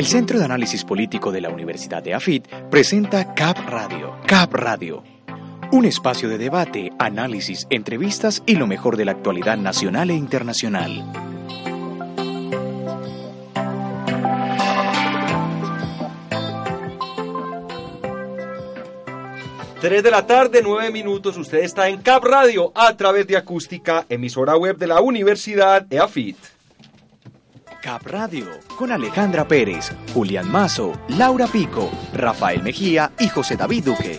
El Centro de Análisis Político de la Universidad de AFIT presenta CAP Radio. CAP Radio. Un espacio de debate, análisis, entrevistas y lo mejor de la actualidad nacional e internacional. Tres de la tarde, nueve minutos. Usted está en Cap Radio a través de Acústica, emisora web de la Universidad de AFIT. Cap Radio con Alejandra Pérez, Julián Mazo, Laura Pico, Rafael Mejía y José David Duque.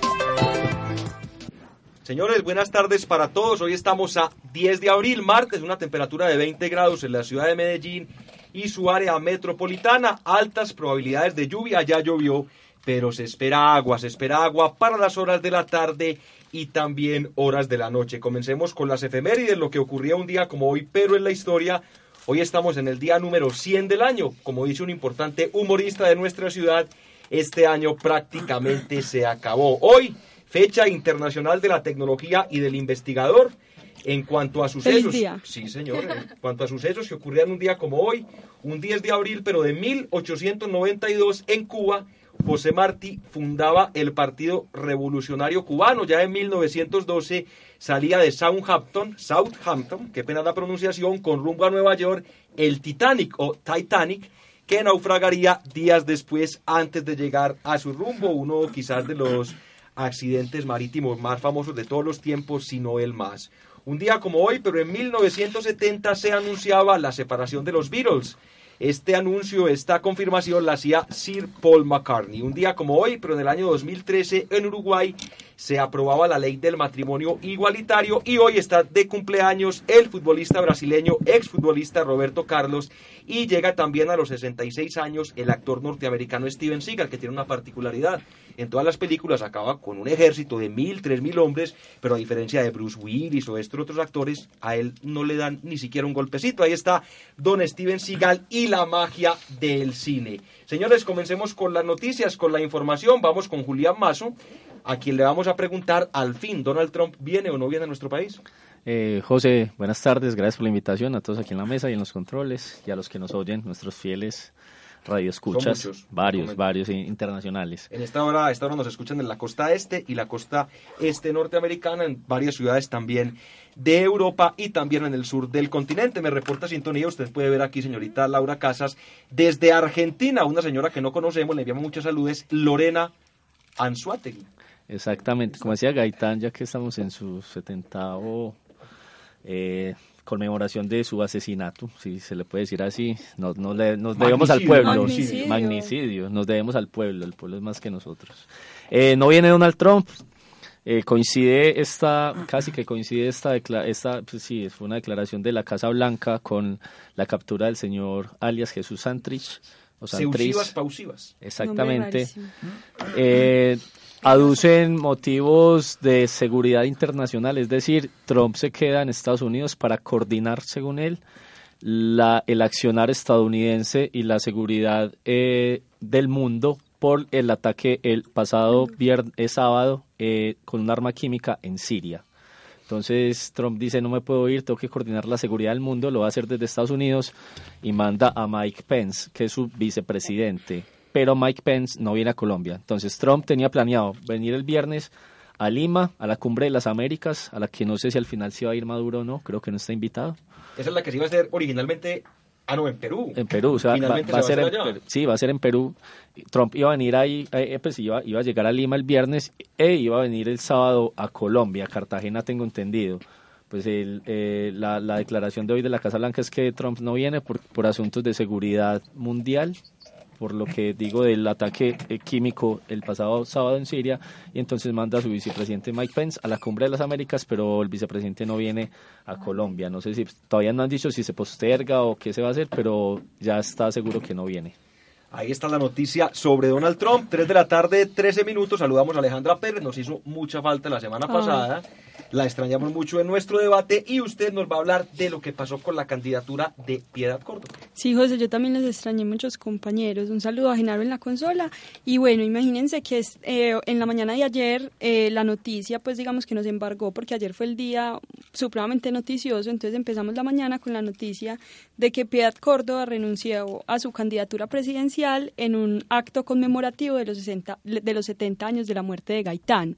Señores, buenas tardes para todos. Hoy estamos a 10 de abril, martes, una temperatura de 20 grados en la ciudad de Medellín y su área metropolitana. Altas probabilidades de lluvia, ya llovió, pero se espera agua, se espera agua para las horas de la tarde y también horas de la noche. Comencemos con las efemérides, lo que ocurría un día como hoy, pero en la historia. Hoy estamos en el día número 100 del año. Como dice un importante humorista de nuestra ciudad, este año prácticamente se acabó. Hoy, fecha internacional de la tecnología y del investigador. En cuanto a sucesos, sí señor, en cuanto a sucesos que ocurrían un día como hoy, un 10 de abril, pero de 1892 en Cuba, José Martí fundaba el Partido Revolucionario Cubano. Ya en 1912 salía de Southampton, Southampton, qué pena la pronunciación, con rumbo a Nueva York, el Titanic o Titanic, que naufragaría días después antes de llegar a su rumbo, uno quizás de los accidentes marítimos más famosos de todos los tiempos, si no el más. Un día como hoy, pero en 1970 se anunciaba la separación de los Beatles. Este anuncio, esta confirmación la hacía Sir Paul McCartney. Un día como hoy, pero en el año 2013 en Uruguay se aprobaba la ley del matrimonio igualitario y hoy está de cumpleaños el futbolista brasileño, exfutbolista Roberto Carlos y llega también a los 66 años el actor norteamericano Steven Seagal, que tiene una particularidad. En todas las películas acaba con un ejército de mil, tres mil hombres, pero a diferencia de Bruce Willis o estos otros actores, a él no le dan ni siquiera un golpecito. Ahí está Don Steven Seagal y la magia del cine. Señores, comencemos con las noticias, con la información. Vamos con Julián Mazo, a quien le vamos a preguntar, al fin, ¿Donald Trump viene o no viene a nuestro país? Eh, José, buenas tardes, gracias por la invitación a todos aquí en la mesa y en los controles y a los que nos oyen, nuestros fieles radioescuchas, muchos, varios, varios internacionales. En esta hora, esta hora nos escuchan en la costa este y la costa este norteamericana, en varias ciudades también de Europa y también en el sur del continente. Me reporta sintonía, usted puede ver aquí, señorita Laura Casas, desde Argentina, una señora que no conocemos, le enviamos muchas saludes, Lorena Anzuategui. Exactamente, como decía Gaitán, ya que estamos en su 70 eh, conmemoración de su asesinato, si se le puede decir así, nos, nos, le- nos debemos al pueblo, Magnicidio. magnicidio, nos debemos al pueblo, el pueblo es más que nosotros. Eh, no viene Donald Trump, eh, coincide esta, casi que coincide esta, esta pues sí, fue una declaración de la Casa Blanca con la captura del señor alias Jesús Santrich, o Santrich. Seusivas pausivas. Exactamente. Eh, aducen motivos de seguridad internacional, es decir, Trump se queda en Estados Unidos para coordinar, según él, la, el accionar estadounidense y la seguridad eh, del mundo por el ataque el pasado viernes, sábado eh, con un arma química en Siria. Entonces Trump dice no me puedo ir, tengo que coordinar la seguridad del mundo, lo va a hacer desde Estados Unidos y manda a Mike Pence, que es su vicepresidente. Pero Mike Pence no viene a Colombia. Entonces Trump tenía planeado venir el viernes a Lima, a la cumbre de las Américas, a la que no sé si al final se va a ir Maduro o no, creo que no está invitado. Esa es la que se iba a hacer originalmente, ah no, en Perú. En Perú, o sea, va, a se ser va a en. Sí, va a ser en Perú. Trump iba a venir ahí, eh, pues iba, iba a llegar a Lima el viernes e iba a venir el sábado a Colombia, a Cartagena, tengo entendido. Pues el, eh, la, la declaración de hoy de la Casa Blanca es que Trump no viene por, por asuntos de seguridad mundial por lo que digo del ataque eh, químico el pasado sábado en Siria, y entonces manda a su vicepresidente Mike Pence a la Cumbre de las Américas, pero el vicepresidente no viene a Colombia. No sé si todavía no han dicho si se posterga o qué se va a hacer, pero ya está seguro que no viene. Ahí está la noticia sobre Donald Trump. 3 de la tarde, 13 minutos. Saludamos a Alejandra Pérez. Nos hizo mucha falta la semana pasada. La extrañamos mucho en nuestro debate y usted nos va a hablar de lo que pasó con la candidatura de Piedad Córdoba. Sí, José, yo también les extrañé muchos compañeros. Un saludo a Genaro en la consola. Y bueno, imagínense que es, eh, en la mañana de ayer eh, la noticia, pues digamos que nos embargó porque ayer fue el día supremamente noticioso. Entonces empezamos la mañana con la noticia de que Piedad Córdoba renunció a su candidatura presidencial en un acto conmemorativo de los, 60, de los 70 años de la muerte de Gaitán.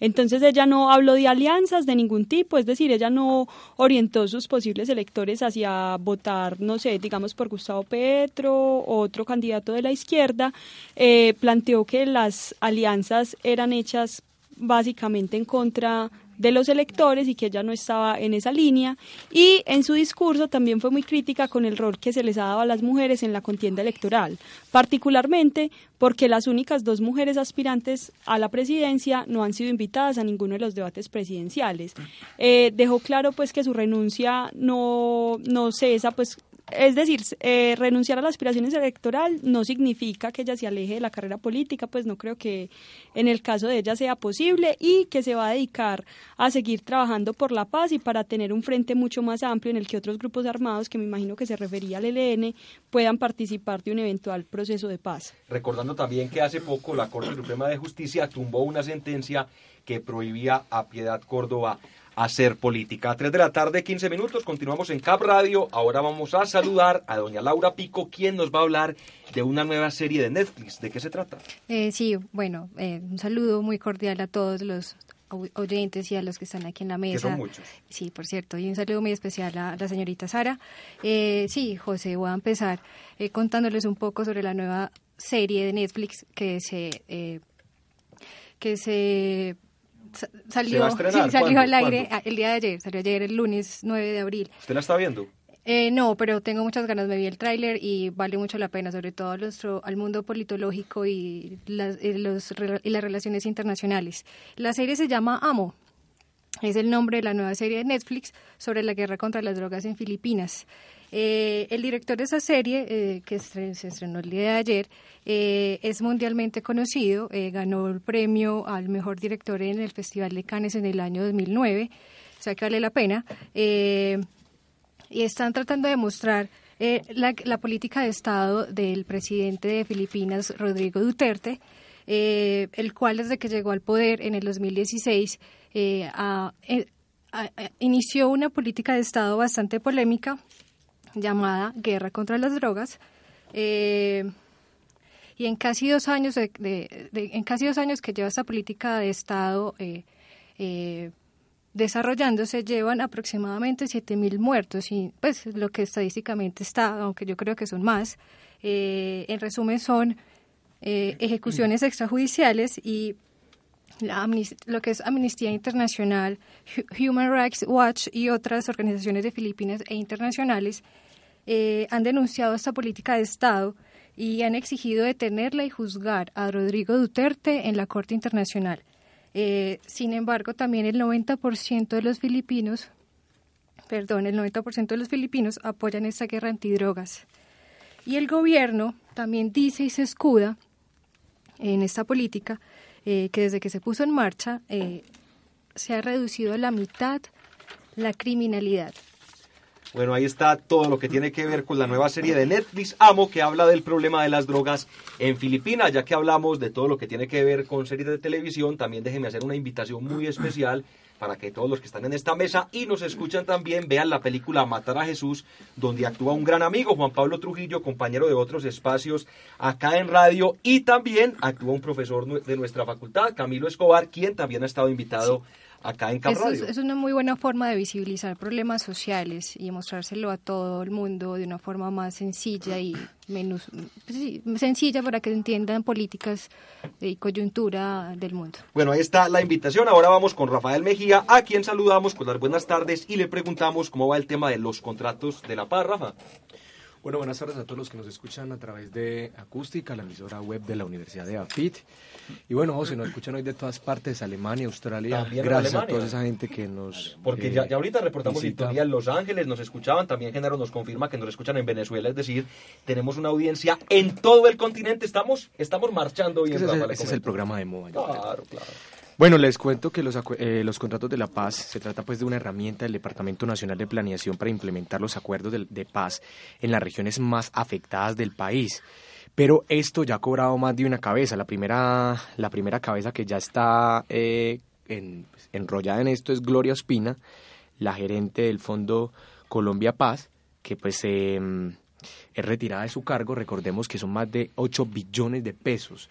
Entonces ella no habló de alianza de ningún tipo, es decir, ella no orientó sus posibles electores hacia votar, no sé, digamos por Gustavo Petro otro candidato de la izquierda, eh, planteó que las alianzas eran hechas básicamente en contra de los electores y que ella no estaba en esa línea. Y en su discurso también fue muy crítica con el rol que se les ha dado a las mujeres en la contienda electoral, particularmente porque las únicas dos mujeres aspirantes a la presidencia no han sido invitadas a ninguno de los debates presidenciales. Eh, dejó claro pues que su renuncia no, no cesa pues es decir, eh, renunciar a las aspiraciones electoral no significa que ella se aleje de la carrera política, pues no creo que en el caso de ella sea posible y que se va a dedicar a seguir trabajando por la paz y para tener un frente mucho más amplio en el que otros grupos armados, que me imagino que se refería al ELN, puedan participar de un eventual proceso de paz. Recordando también que hace poco la Corte Suprema de Justicia tumbó una sentencia que prohibía a Piedad Córdoba hacer política. A 3 de la tarde, 15 minutos, continuamos en Cap Radio. Ahora vamos a saludar a doña Laura Pico, quien nos va a hablar de una nueva serie de Netflix. ¿De qué se trata? Eh, sí, bueno, eh, un saludo muy cordial a todos los oyentes y a los que están aquí en la mesa. Que son muchos. Sí, por cierto, y un saludo muy especial a la señorita Sara. Eh, sí, José, voy a empezar eh, contándoles un poco sobre la nueva serie de Netflix que se que se salió, salió al aire el día de ayer, salió ayer el lunes 9 de abril. ¿Usted la está viendo? Eh, no, pero tengo muchas ganas, me vi el tráiler y vale mucho la pena, sobre todo nuestro, al mundo politológico y las, y, los, y las relaciones internacionales. La serie se llama Amo, es el nombre de la nueva serie de Netflix sobre la guerra contra las drogas en Filipinas. Eh, el director de esa serie, eh, que se estrenó el día de ayer, eh, es mundialmente conocido, ganó el premio al mejor director en el Festival de Cannes en el año 2009, o sea que vale la pena. y están tratando de mostrar la, la, política de Estado del presidente de Filipinas, Rodrigo Duterte, el cual desde que llegó al poder en el 2016 inició una política de Estado bastante polémica llamada Guerra contra las Drogas. Eh, y en casi dos años de, en casi dos años que lleva esta política de Estado eh, eh, desarrollándose llevan aproximadamente 7.000 muertos y pues lo que estadísticamente está, aunque yo creo que son más, en resumen son ejecuciones extrajudiciales y lo que es Amnistía Internacional, Human Rights Watch y otras organizaciones de Filipinas e internacionales eh, han denunciado esta política de Estado y han exigido detenerla y juzgar a Rodrigo Duterte en la Corte Internacional. Eh, sin embargo, también el 90% de los filipinos, perdón, el 90% de los filipinos apoyan esta guerra antidrogas. Y el gobierno también dice y se escuda en esta política eh, que desde que se puso en marcha se ha reducido a la mitad la criminalidad. Bueno, ahí está todo lo que tiene que ver con la nueva serie de Netflix, Amo, que habla del problema de las drogas en Filipinas. Ya que hablamos de todo lo que tiene que ver con series de televisión, también déjenme hacer una invitación muy especial para que todos los que están en esta mesa y nos escuchan también vean la película Matar a Jesús, donde actúa un gran amigo, Juan Pablo Trujillo, compañero de otros espacios acá en radio, y también actúa un profesor de nuestra facultad, Camilo Escobar, quien también ha estado invitado acá en Cap Es, una muy buena forma de visibilizar problemas sociales y mostrárselo a todo el mundo de una forma más sencilla y menos pues sencilla para que entiendan políticas y coyuntura del mundo. Bueno, ahí está la invitación. Ahora vamos con Rafael Mejía, a quien saludamos con las buenas tardes y le preguntamos cómo va el tema de los contratos de la paz, Rafa. Bueno, buenas tardes a todos los que nos escuchan a través de Acústica, la emisora web de la Universidad de AFIT. Y bueno, se nos escuchan hoy de todas partes, Alemania, Australia. También Gracias Alemania. a toda esa gente que nos. Porque eh, ya, ya ahorita reportamos visita. sintonía en Los Ángeles, nos escuchaban, también Genaro nos confirma que nos escuchan en Venezuela, es decir, tenemos una audiencia en todo el continente, estamos, estamos marchando bien. Ese es, Rafa, ese es el programa de moda. Claro, claro. Bueno, les cuento que los, eh, los contratos de la paz se trata pues de una herramienta del Departamento Nacional de Planeación para implementar los acuerdos de, paz en las regiones más afectadas del país. Pero esto ya ha cobrado más de una cabeza. La primera, la primera cabeza que ya está eh, en- enrollada en esto es Gloria Ospina, la gerente del Fondo Colombia Paz, que pues eh, es retirada de su cargo. Recordemos que son más de 8 billones de pesos,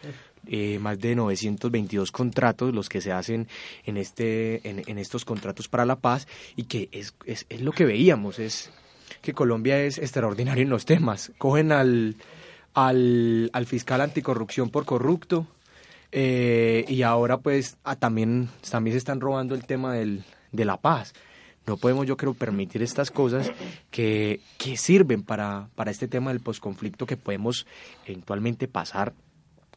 eh, más de 922 contratos los que se hacen en, este, en, en estos contratos para la paz y que es, es, es lo que veíamos, es que Colombia es extraordinario en los temas. Cogen al, al, al fiscal anticorrupción por corrupto, eh, y ahora pues también, también se están robando el tema del, de la paz. No podemos, yo creo, permitir estas cosas que, que sirven para, para este tema del posconflicto que podemos eventualmente pasar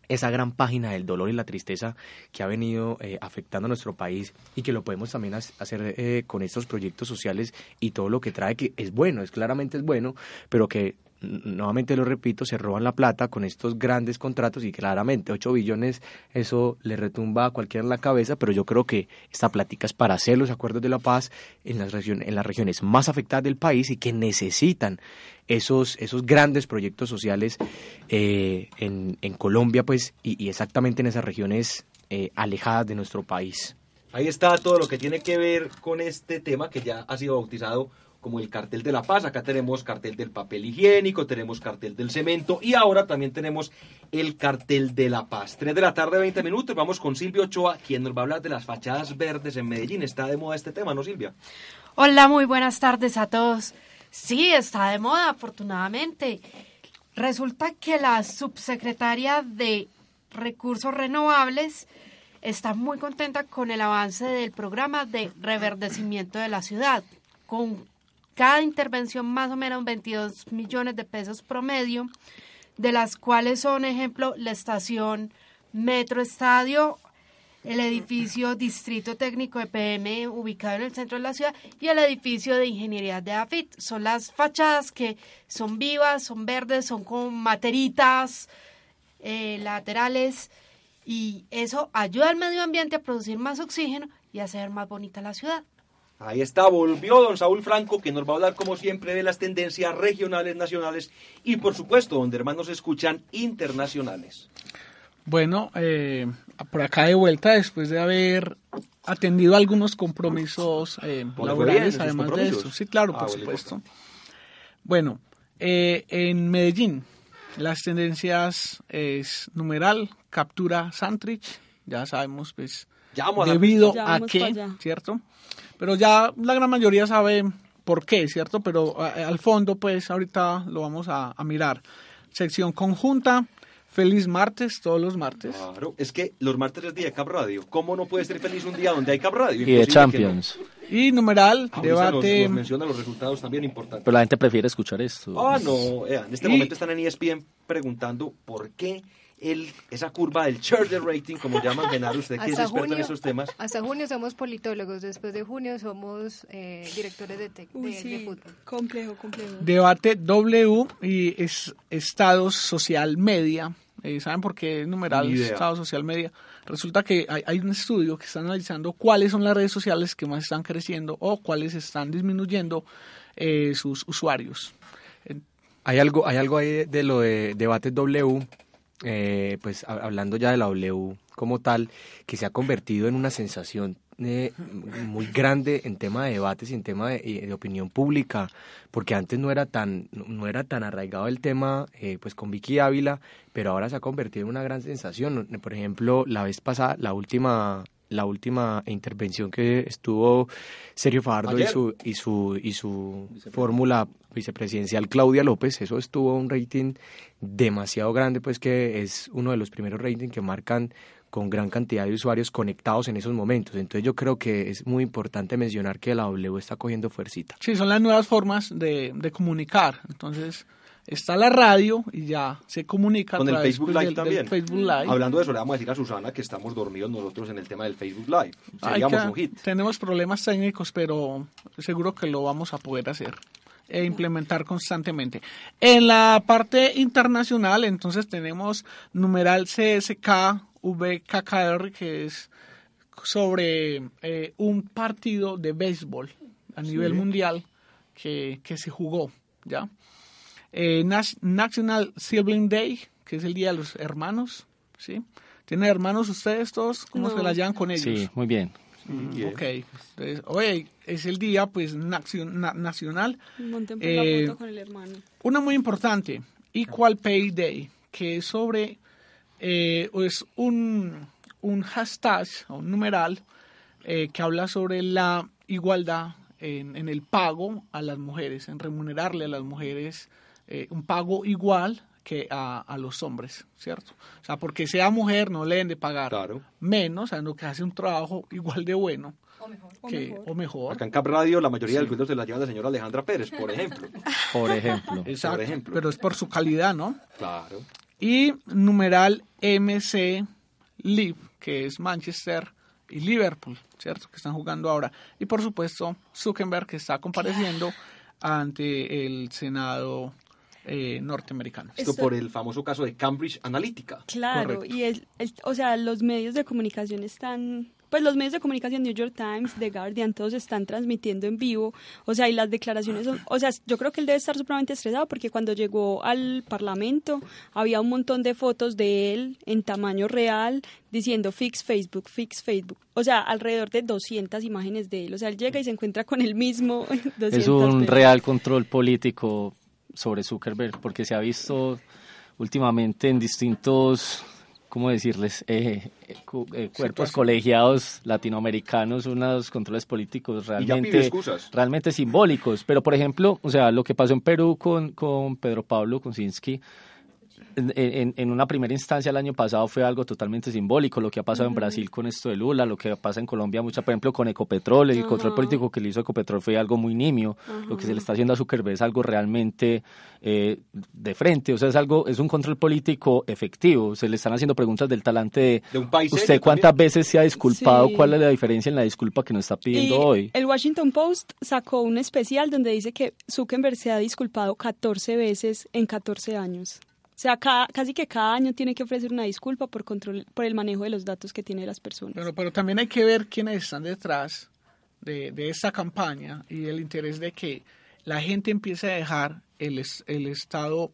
esa gran página del dolor y la tristeza que ha venido eh, afectando a nuestro país y que lo podemos también ha- hacer eh, con estos proyectos sociales y todo lo que trae que es bueno, es claramente es bueno, pero que nuevamente lo repito, se roban la plata con estos grandes contratos y claramente 8 billones, eso le retumba a cualquiera en la cabeza, pero yo creo que esta plática es para hacer los acuerdos de la paz en las, en las regiones más afectadas del país y que necesitan esos, esos grandes proyectos sociales eh, en, en Colombia, pues, y, y exactamente en esas regiones eh, alejadas de nuestro país. Ahí está todo lo que tiene que ver con este tema que ya ha sido bautizado como el cartel de la paz. Acá tenemos cartel del papel higiénico, tenemos cartel del cemento y ahora también tenemos el cartel de la paz. 3 de la tarde, 20 minutos. Vamos con Silvia Ochoa, quien nos va a hablar de las fachadas verdes en Medellín. Está de moda este tema, ¿no, Silvia? Hola, muy buenas tardes a todos. Sí, está de moda, afortunadamente. Resulta que la subsecretaria de Recursos Renovables está muy contenta con el avance del programa de reverdecimiento de la ciudad, con cada intervención más o menos 22 millones de pesos promedio, de las cuales son, ejemplo, la estación Metro Estadio, el edificio Distrito Técnico de PM ubicado en el centro de la ciudad y el edificio de Ingeniería de AFIT. Son las fachadas que son vivas, son verdes, son con materitas eh, laterales y eso ayuda al medio ambiente a producir más oxígeno y a hacer más bonita la ciudad. Ahí está, volvió don Saúl Franco, que nos va a hablar como siempre de las tendencias regionales, nacionales y por supuesto, donde hermanos escuchan, internacionales. Bueno, eh, por acá de vuelta después de haber atendido algunos compromisos eh, ¿Cómo le fue bien en laborales, además de esto. Sí, claro, Ah, por bueno, supuesto. Bueno, eh, en Medellín las tendencias es numeral, captura Santrich, ya sabemos pues Ya vamos a dar- debido Ya a qué, allá. ¿cierto? Pero ya la gran mayoría sabe por qué, ¿cierto? Pero a- al fondo pues ahorita lo vamos a, a mirar. Sección conjunta, feliz martes, todos los martes. Claro, es que los martes es día de Cap Radio. ¿Cómo no puede ser feliz un día donde hay Cap Radio? Y de Imposible Champions. Y numeral, no. Nos, debate. nos menciona los resultados también importantes. Pero la gente prefiere escuchar esto. Ah, no, ea, en este Y- momento están en ESPN preguntando por qué el, esa curva del charger rating, como llaman Genaro, usted que es experto en junio, esos temas. hasta junio somos politólogos, después de junio somos eh, directores de, tec- Uy, de- de sí, fútbol. complejo, complejo. Debate W y es Estados Social Media. Eh, ¿Saben por qué numeral Ni idea. Estado Social Media? Resulta que hay, hay un estudio que está analizando cuáles son las redes sociales que más están creciendo o cuáles están disminuyendo eh, sus usuarios. Hay algo, hay algo ahí de lo de debate W, eh, pues ha- hablando ya de la W como tal, que se ha convertido en una sensación eh, muy grande en tema de debates y en tema de, de opinión pública, porque antes no era tan, no era tan arraigado el tema, eh, pues con Vicky Ávila, pero ahora se ha convertido en una gran sensación. Por ejemplo, la vez pasada, la última la última intervención que estuvo Sergio Fajardo y su y su y su fórmula vicepresidencial Claudia López, eso estuvo un rating demasiado grande, pues que es uno de los primeros ratings que marcan con gran cantidad de usuarios conectados en esos momentos. Entonces yo creo que es muy importante mencionar que la W está cogiendo fuercita. Sí, son las nuevas formas de, de comunicar. Entonces, está la radio y ya se comunica a Con el través, Facebook pues, Live del- del también. Facebook Live. Hablando de eso, le vamos a decir a Susana que estamos dormidos nosotros en el tema del Facebook Live. Seríamos un hit. Tenemos problemas técnicos, pero seguro que lo vamos a poder hacer e implementar constantemente. En la parte internacional, entonces tenemos numeral CSK VKKR, que es sobre eh, un partido de béisbol a nivel mundial que, que se jugó, ¿ya? Eh, National Sibling Day, que es el Día de los Hermanos, ¿sí? ¿Tienen hermanos ustedes todos? ¿Cómo No. se la llevan con ellos? Sí, muy bien. Bien. Ok, entonces, oye, es el día pues nacio- na- nacional. Eh, con el hermano. Una muy importante, Equal Pay Day, que es sobre, eh, es un, un hashtag o un numeral eh, que habla sobre la igualdad en, en el pago a las mujeres, en remunerarle a las mujeres eh, un pago igual que a, a los hombres, ¿cierto? O sea, porque sea mujer no le deben de pagar Claro. menos, sino que hace un trabajo igual de bueno O que, mejor. o mejor. Acá en Cap Radio la mayoría del cuento se la lleva la señora Alejandra Pérez, por ejemplo. Por ejemplo. Exacto, ejemplo. pero es por su calidad, ¿no? Claro. Y numeral MC Live, que es Manchester y Liverpool, ¿cierto? Que están jugando ahora. Y por supuesto, Zuckerberg, que está compareciendo ante el Senado eh, norteamericano. Esto Esto- por el famoso caso de Cambridge Analytica. Claro, Correcto. y el, el- o sea, los medios de comunicación están, pues los medios de comunicación, New York Times, The Guardian, todos están transmitiendo en vivo, o sea, y las declaraciones son, o sea, yo creo que él debe estar supremamente estresado porque cuando llegó al Parlamento había un montón de fotos de él en tamaño real diciendo fix Facebook, fix Facebook, o sea, alrededor de 200 imágenes de él, o sea, él llega y se encuentra con el mismo 200 Es un real control político sobre Zuckerberg, porque se ha visto últimamente en distintos, ¿cómo decirles?, eh, eh, eh, cuerpos colegiados latinoamericanos, unos controles políticos realmente, realmente simbólicos. Pero, por ejemplo, o sea, lo que pasó en Perú con, con Pedro Pablo Kuczynski, en, en- en una primera instancia el año pasado fue algo totalmente simbólico, lo que ha pasado en Brasil con esto de Lula, lo que pasa en Colombia, mucha, por ejemplo, con Ecopetrol, el control político que le hizo Ecopetrol fue algo muy nimio, lo que se le está haciendo a Zuckerberg es algo realmente eh, de frente, o sea, es algo, es un control político efectivo, se le están haciendo preguntas del talante de, De un país usted cuántas también. veces se ha disculpado, Sí. cuál es la diferencia en la disculpa que nos está pidiendo Y hoy. El Washington Post sacó un especial donde dice que Zuckerberg se ha disculpado 14 veces en 14 años. O sea, casi que cada año tiene que ofrecer una disculpa por control, por el manejo de los datos que tiene las personas. Pero, pero también hay que ver quiénes están detrás de, de esta campaña y el interés de que la gente empiece a dejar el estado,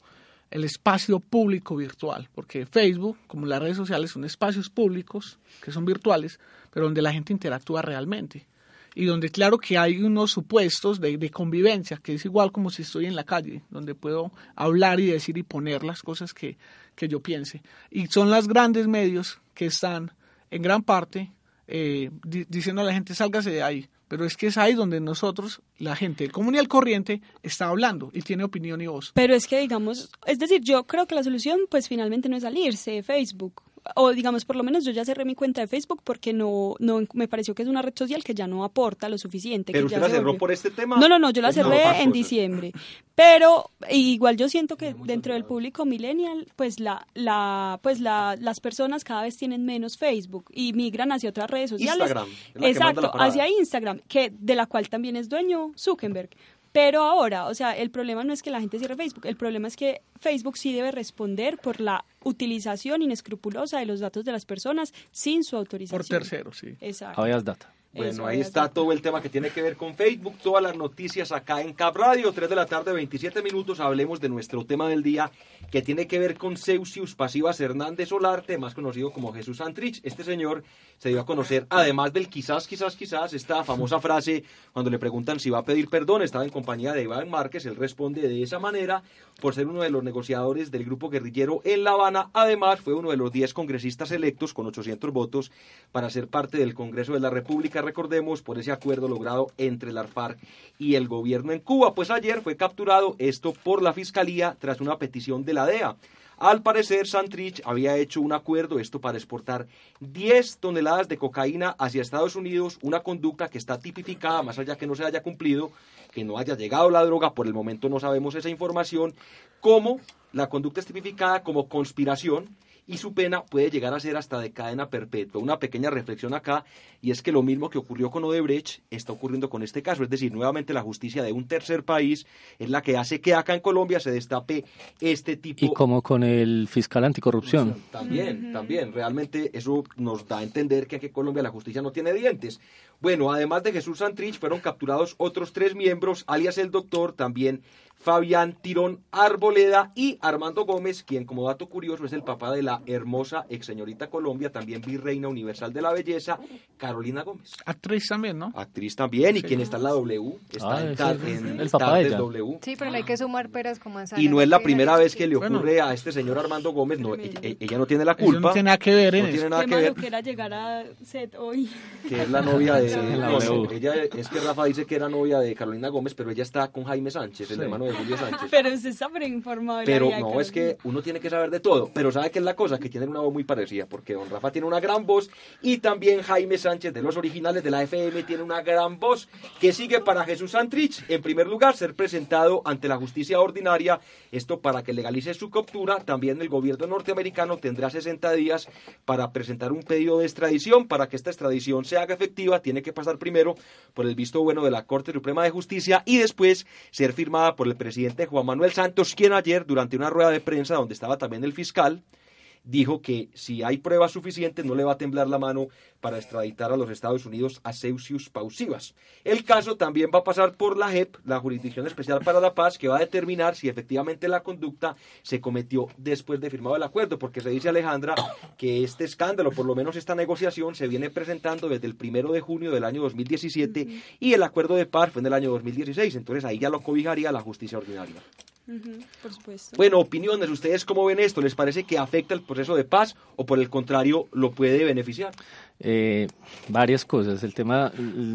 el espacio público virtual, porque Facebook, como las redes sociales, son espacios públicos que son virtuales, pero donde la gente interactúa realmente. Y donde claro que hay unos supuestos de, convivencia, que es igual como si estoy en la calle, donde puedo hablar y decir y poner las cosas que, que yo piense. Y son los grandes medios que están en gran parte eh, di- diciendo a la gente sálgase de ahí. Pero es que es ahí donde nosotros, la gente, común y corriente, está hablando y tiene opinión y voz. Pero es que, digamos, es decir, yo creo que la solución, pues finalmente no es salirse de Facebook. O digamos, por lo menos yo ya cerré mi cuenta de Facebook porque no, no me pareció que es una red social que ya no aporta lo suficiente. Pero que usted ya la cerró volvió- por este tema. No, no, no, yo la ¿O por cerré en cosas? diciembre. Pero igual yo siento que dentro del público millennial, pues la, la, pues la, las personas cada vez tienen menos Facebook y migran hacia otras redes sociales. Instagram, Exacto, hacia Instagram, que de la cual también es dueño Zuckerberg. Pero ahora, o sea, el problema no es que la gente cierre Facebook, el problema es que Facebook sí debe responder por la utilización inescrupulosa de los datos de las personas sin su autorización. Por terceros, sí. Exacto. Habeas data. Bueno, Eso, ahí está todo el tema que tiene que ver con Facebook, todas las noticias acá en Cap Radio, 3 de la tarde, 27 minutos, hablemos de nuestro tema del día que tiene que ver con Ceusius Pasivas Hernández Solarte, más conocido como Jesús Antrich. Este señor se dio a conocer, además del quizás, quizás, quizás, esta famosa frase cuando le preguntan si va a pedir perdón, estaba en compañía de Iván Márquez, él responde de esa manera por ser uno de los negociadores del grupo guerrillero en La Habana, además fue uno de los 10 congresistas electos con 800 votos para ser parte del Congreso de la República recordemos, por ese acuerdo logrado entre la FARC y el gobierno en Cuba. Pues ayer fue capturado esto por la Fiscalía tras una petición de la DEA. Al parecer, Santrich había hecho un acuerdo, esto para exportar 10 toneladas de cocaína hacia Estados Unidos, una conducta que está tipificada, más allá que no se haya cumplido, que no haya llegado la droga, por el momento no sabemos esa información, como la conducta es tipificada como conspiración y su pena puede llegar a ser hasta de cadena perpetua. Una pequeña reflexión acá, y es que lo mismo que ocurrió con Odebrecht está ocurriendo con este caso, es decir, nuevamente la justicia de un tercer país es la que hace que acá en Colombia se destape este tipo... Y como con el fiscal anticorrupción. También, también, realmente eso nos da a entender que aquí en Colombia la justicia no tiene dientes. Bueno, además de Jesús Santrich, fueron capturados otros tres miembros, alias el doctor, también Fabián Tirón Arboleda y Armando Gómez, quien como dato curioso es el papá de la hermosa ex señorita Colombia, también virreina universal de la belleza, Carolina Gómez. Actriz también, ¿no? Actriz también, y quien está en la W, está Ah, en, sí, Tar- sí, en el papá de ella. W. Sí, pero hay que sumar peras como. Y no es la Sí, primera vez que le Bueno. ocurre a este señor Armando Gómez, no, ella, ella no tiene la Eso culpa, no tiene nada que ver en no tiene nada que ver, que era llegar a set hoy. que es la novia de... La no, ella es que Rafa dice que era novia de Carolina Gómez, pero ella está con Jaime Sánchez, el Sí. hermano de Julio Sánchez. Pero usted está informado de Pero de no, es que uno tiene que saber de todo. Pero ¿sabe qué es la cosa? Que tienen una voz muy parecida, porque don Rafa tiene una gran voz y también Jaime Sánchez de los originales de la FM tiene una gran voz que sigue para Jesús Santrich, en primer lugar, ser presentado ante la justicia ordinaria, esto para que legalice su captura. También el gobierno norteamericano tendrá 60 días para presentar un pedido de extradición. Para que esta extradición se haga efectiva, tiene que pasar primero por el visto bueno de la Corte Suprema de Justicia y después ser firmada por el presidente Juan Manuel Santos, quien ayer, durante una rueda de prensa donde estaba también el fiscal, dijo que si hay pruebas suficientes no le va a temblar la mano para extraditar a los Estados Unidos a Ceusius Pausivas. El caso también va a pasar por la JEP, la Jurisdicción Especial para la Paz, que va a determinar si efectivamente la conducta se cometió después de firmado el acuerdo, porque se dice Alejandra que este escándalo, por lo menos esta negociación, se viene presentando desde el primero de junio del año 2017 y el acuerdo de paz fue en el año 2016, entonces ahí ya lo cobijaría la justicia ordinaria. Por supuesto. Bueno, opiniones, ¿ustedes cómo ven esto? ¿Les parece que afecta el proceso de paz o por el contrario lo puede beneficiar? Eh, varias cosas. El tema,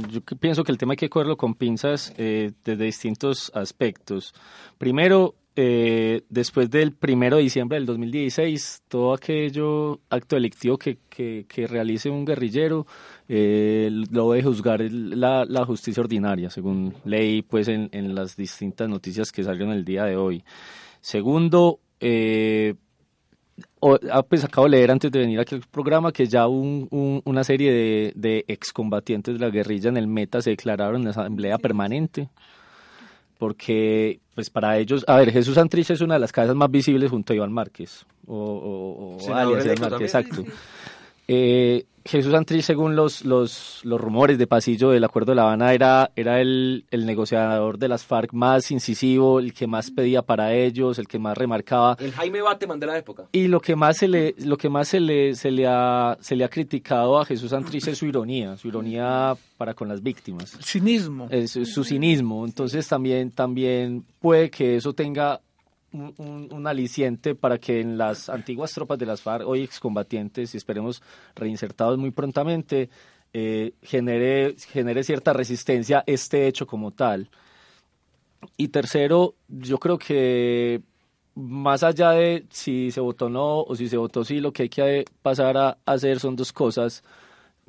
yo pienso que el tema hay que cogerlo con pinzas eh, desde distintos aspectos. Primero, eh, después del primero de diciembre del 2016, todo aquello acto delictivo que, que, que realice un guerrillero eh, lo debe juzgar la, la justicia ordinaria, según leí pues en, en las distintas noticias que salieron el día de hoy. Segundo, eh, o- ah, pues acabo de leer antes de venir aquí al programa que ya un- un- una serie de, de excombatientes de la guerrilla en el Meta se declararon en asamblea permanente porque pues para ellos, a ver, Jesús Santrich es una de las cabezas más visibles junto a Iván Márquez o, o- o Iván Márquez, exacto. Eh, Jesús Santrich, según los, los, los rumores de pasillo del Acuerdo de La Habana, era, era el, el negociador de las FARC más incisivo, el que más pedía para ellos, el que más remarcaba. El Jaime Bateman de la época. Y lo que más se le, lo que más se le, se le ha, se le ha criticado a Jesús Santrich es su ironía, su ironía para con las víctimas, Cinismo. es su cinismo. Entonces también, también puede que eso tenga un, un- aliciente para que en las antiguas tropas de las FARC, hoy excombatientes y esperemos reinsertados muy prontamente, eh, genere, genere cierta resistencia este hecho como tal. Y tercero, yo creo que más allá de si se votó no o si se votó sí, lo que hay que pasar a hacer son dos cosas.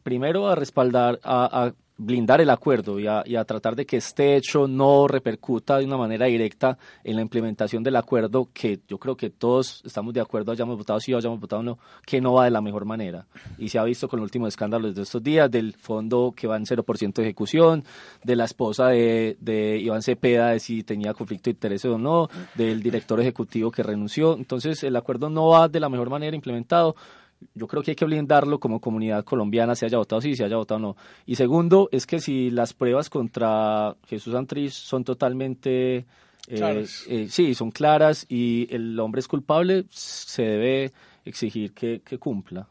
Primero, a respaldar, a, a blindar el acuerdo y a, y a tratar de que este hecho no repercuta de una manera directa en la implementación del acuerdo, que yo creo que todos estamos de acuerdo, hayamos votado sí o hayamos votado no, que no va de la mejor manera. Y se ha visto con los últimos escándalos de estos días, del fondo que va en 0% de ejecución, de la esposa de, de Iván Cepeda, de si tenía conflicto de intereses o no, del director ejecutivo que renunció. Entonces, el acuerdo no va de la mejor manera implementado yo creo que hay que blindarlo como comunidad colombiana, se haya votado sí, se haya votado no. Y segundo, es que si las pruebas contra Jesús Santrich son totalmente... eh, eh, sí, son claras y el hombre es culpable, se debe exigir que, que cumpla.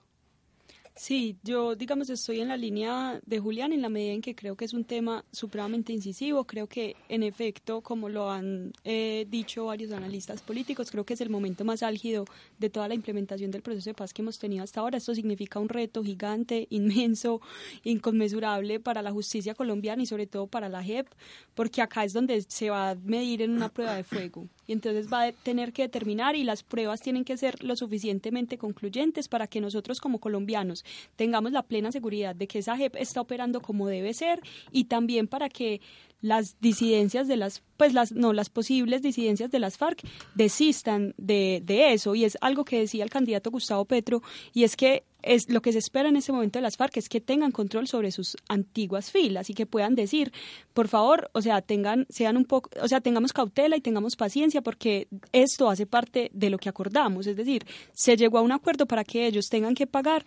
Sí, yo digamos estoy en la línea de Julián en la medida en que creo que es un tema supremamente incisivo, creo que en efecto, como lo han eh, dicho varios analistas políticos, creo que es el momento más álgido de toda la implementación del proceso de paz que hemos tenido hasta ahora. Esto significa un reto gigante, inmenso, inconmensurable para la justicia colombiana y sobre todo para la JEP, porque acá es donde se va a medir en una prueba de fuego y entonces va a tener que determinar y las pruebas tienen que ser lo suficientemente concluyentes para que nosotros como colombianos tengamos la plena seguridad de que esa JEP está operando como debe ser y también para que las disidencias de las, pues las, no, las posibles disidencias de las FARC desistan de, de eso. Y es algo que decía el candidato Gustavo Petro, y es que es lo que se espera en ese momento de las FARC es que tengan control sobre sus antiguas filas y que puedan decir, por favor, o sea, tengan, sean un poco, o sea, tengamos cautela y tengamos paciencia porque esto hace parte de lo que acordamos, es decir, se llegó a un acuerdo para que ellos tengan que pagar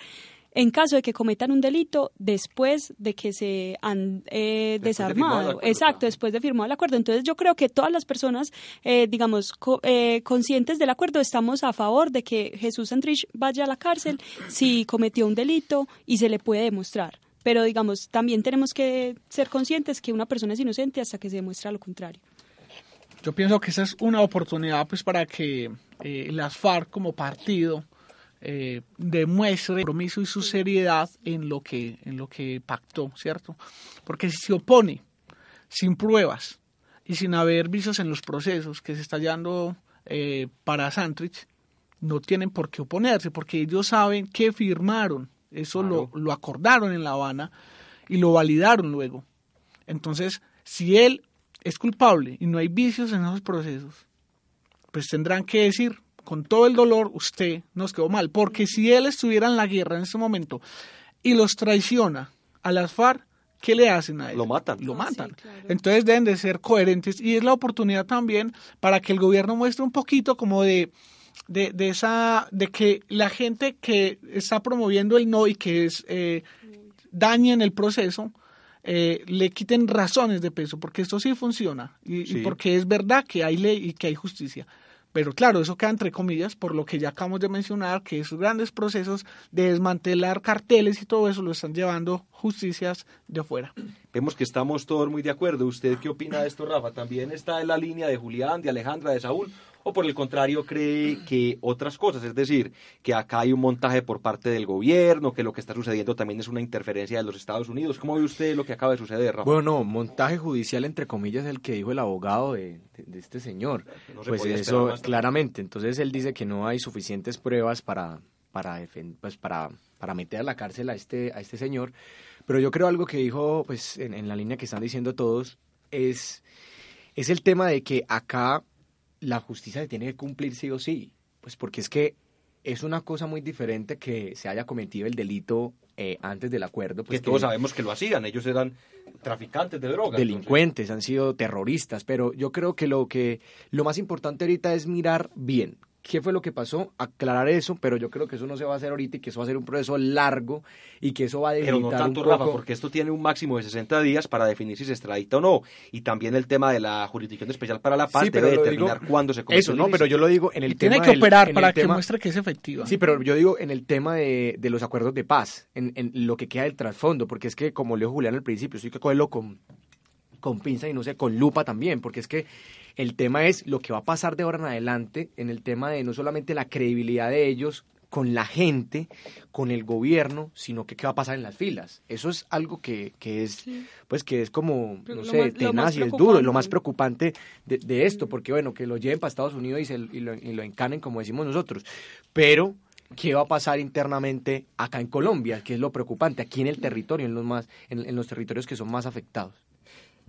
en caso de que cometan un delito después de que se han eh, desarmado. Exacto, después de firmar el acuerdo. Entonces yo creo que todas las personas, eh, digamos, eh, conscientes del acuerdo, estamos a favor de que Jesús Santrich vaya a la cárcel si cometió un delito y se le puede demostrar. Pero digamos, también tenemos que ser conscientes que una persona es inocente hasta que se demuestra lo contrario. Yo pienso que esa es una oportunidad pues para que las FARC como partido eh, demuestre compromiso y su seriedad en lo que en lo que pactó, ¿cierto? Porque si se opone sin pruebas y sin haber visos en los procesos que se está hallando eh, para Santrich, no tienen por qué oponerse, porque ellos saben que firmaron, eso lo, lo acordaron en La Habana y lo validaron luego. Entonces, si él es culpable y no hay vicios en esos procesos, pues tendrán que decir, con todo el dolor, usted nos quedó mal. Porque si él estuviera en la guerra en ese momento y los traiciona a las FARC, ¿qué le hacen a él? Lo matan. Lo matan. Entonces deben de ser coherentes y es la oportunidad también para que el gobierno muestre un poquito como de, de, esa, de que la gente que está promoviendo el no y que es eh, dañen el proceso, eh, le quiten razones de peso, porque esto sí funciona y, porque es verdad que hay ley y que hay justicia. Pero claro, eso queda entre comillas por lo que ya acabamos de mencionar, que esos grandes procesos de desmantelar carteles y todo eso lo están llevando justicias de afuera. Vemos que estamos todos muy de acuerdo. ¿Usted qué opina de esto, Rafa? ¿También está en la línea de Julián, de Alejandra, de Saúl? O por el contrario cree que otras cosas, es decir, que acá hay un montaje por parte del gobierno, que lo que está sucediendo también es una interferencia de los Estados Unidos. ¿Cómo ve usted lo que acaba de suceder, Rafa? Bueno, montaje judicial entre comillas es el que dijo el abogado de, este señor. pues eso claramente, entonces él dice que no hay suficientes pruebas para para pues para para meter a la cárcel a este a este señor, pero yo creo algo que dijo pues en, en la línea que están diciendo todos es es el tema de que acá la justicia se tiene que cumplir sí o sí, pues porque es que es una cosa muy diferente que se haya cometido el delito eh, antes del acuerdo. Pues que, todos sabemos que lo hacían, ellos eran traficantes de drogas. Delincuentes, han sido terroristas, pero yo creo que lo que lo más importante ahorita es mirar bien qué fue lo que pasó, aclarar eso, pero yo creo que eso no se va a hacer ahorita y que eso va a ser un proceso largo y que eso va a debilitar Pero no tanto, Rafa, porque esto tiene un máximo de 60 días para definir si se extradita o no. Y también el tema de la jurisdicción especial para la paz debe determinar cuándo se comete Eso, no, pero yo lo digo en el tema... Tiene que operar para que muestre que es efectiva. Sí, pero yo digo en el tema de, de los acuerdos de paz, en, en, lo que queda del trasfondo, porque es que, como leo Julián al principio, estoy que cogerlo con, con pinza y no sé, con lupa también, porque es que el tema es lo que va a pasar de ahora en adelante en el tema de no solamente la credibilidad de ellos con la gente, con el gobierno, sino que qué va a pasar en las filas. Eso es algo que, que es, pues que es como, no sé, tenaz y es duro, lo más preocupante. de, esto, porque bueno, que lo lleven para Estados Unidos y, se, y, lo, y lo encanen como decimos nosotros, pero qué va a pasar internamente acá en Colombia, que es lo preocupante, aquí en el territorio, en los, más, en los territorios que son más afectados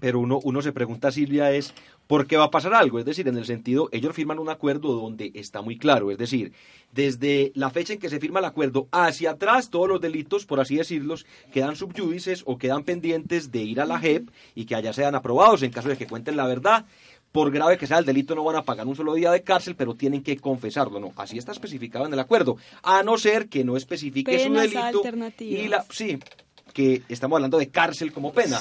pero uno, uno se pregunta, Silvia, es ¿por qué va a pasar algo? Es decir, en el sentido, ellos firman un acuerdo donde está muy claro, es decir, desde la fecha en que se firma el acuerdo hacia atrás, todos los delitos, por así decirlos, quedan subyúdices o quedan pendientes de ir a la JEP y que allá sean aprobados en caso de que cuenten la verdad. Por grave que sea el delito, no van a pagar un solo día de cárcel, pero tienen que confesarlo. No, así está especificado en el acuerdo. A no ser que no especifique su delito. Y la, sí, que estamos hablando de cárcel como pena.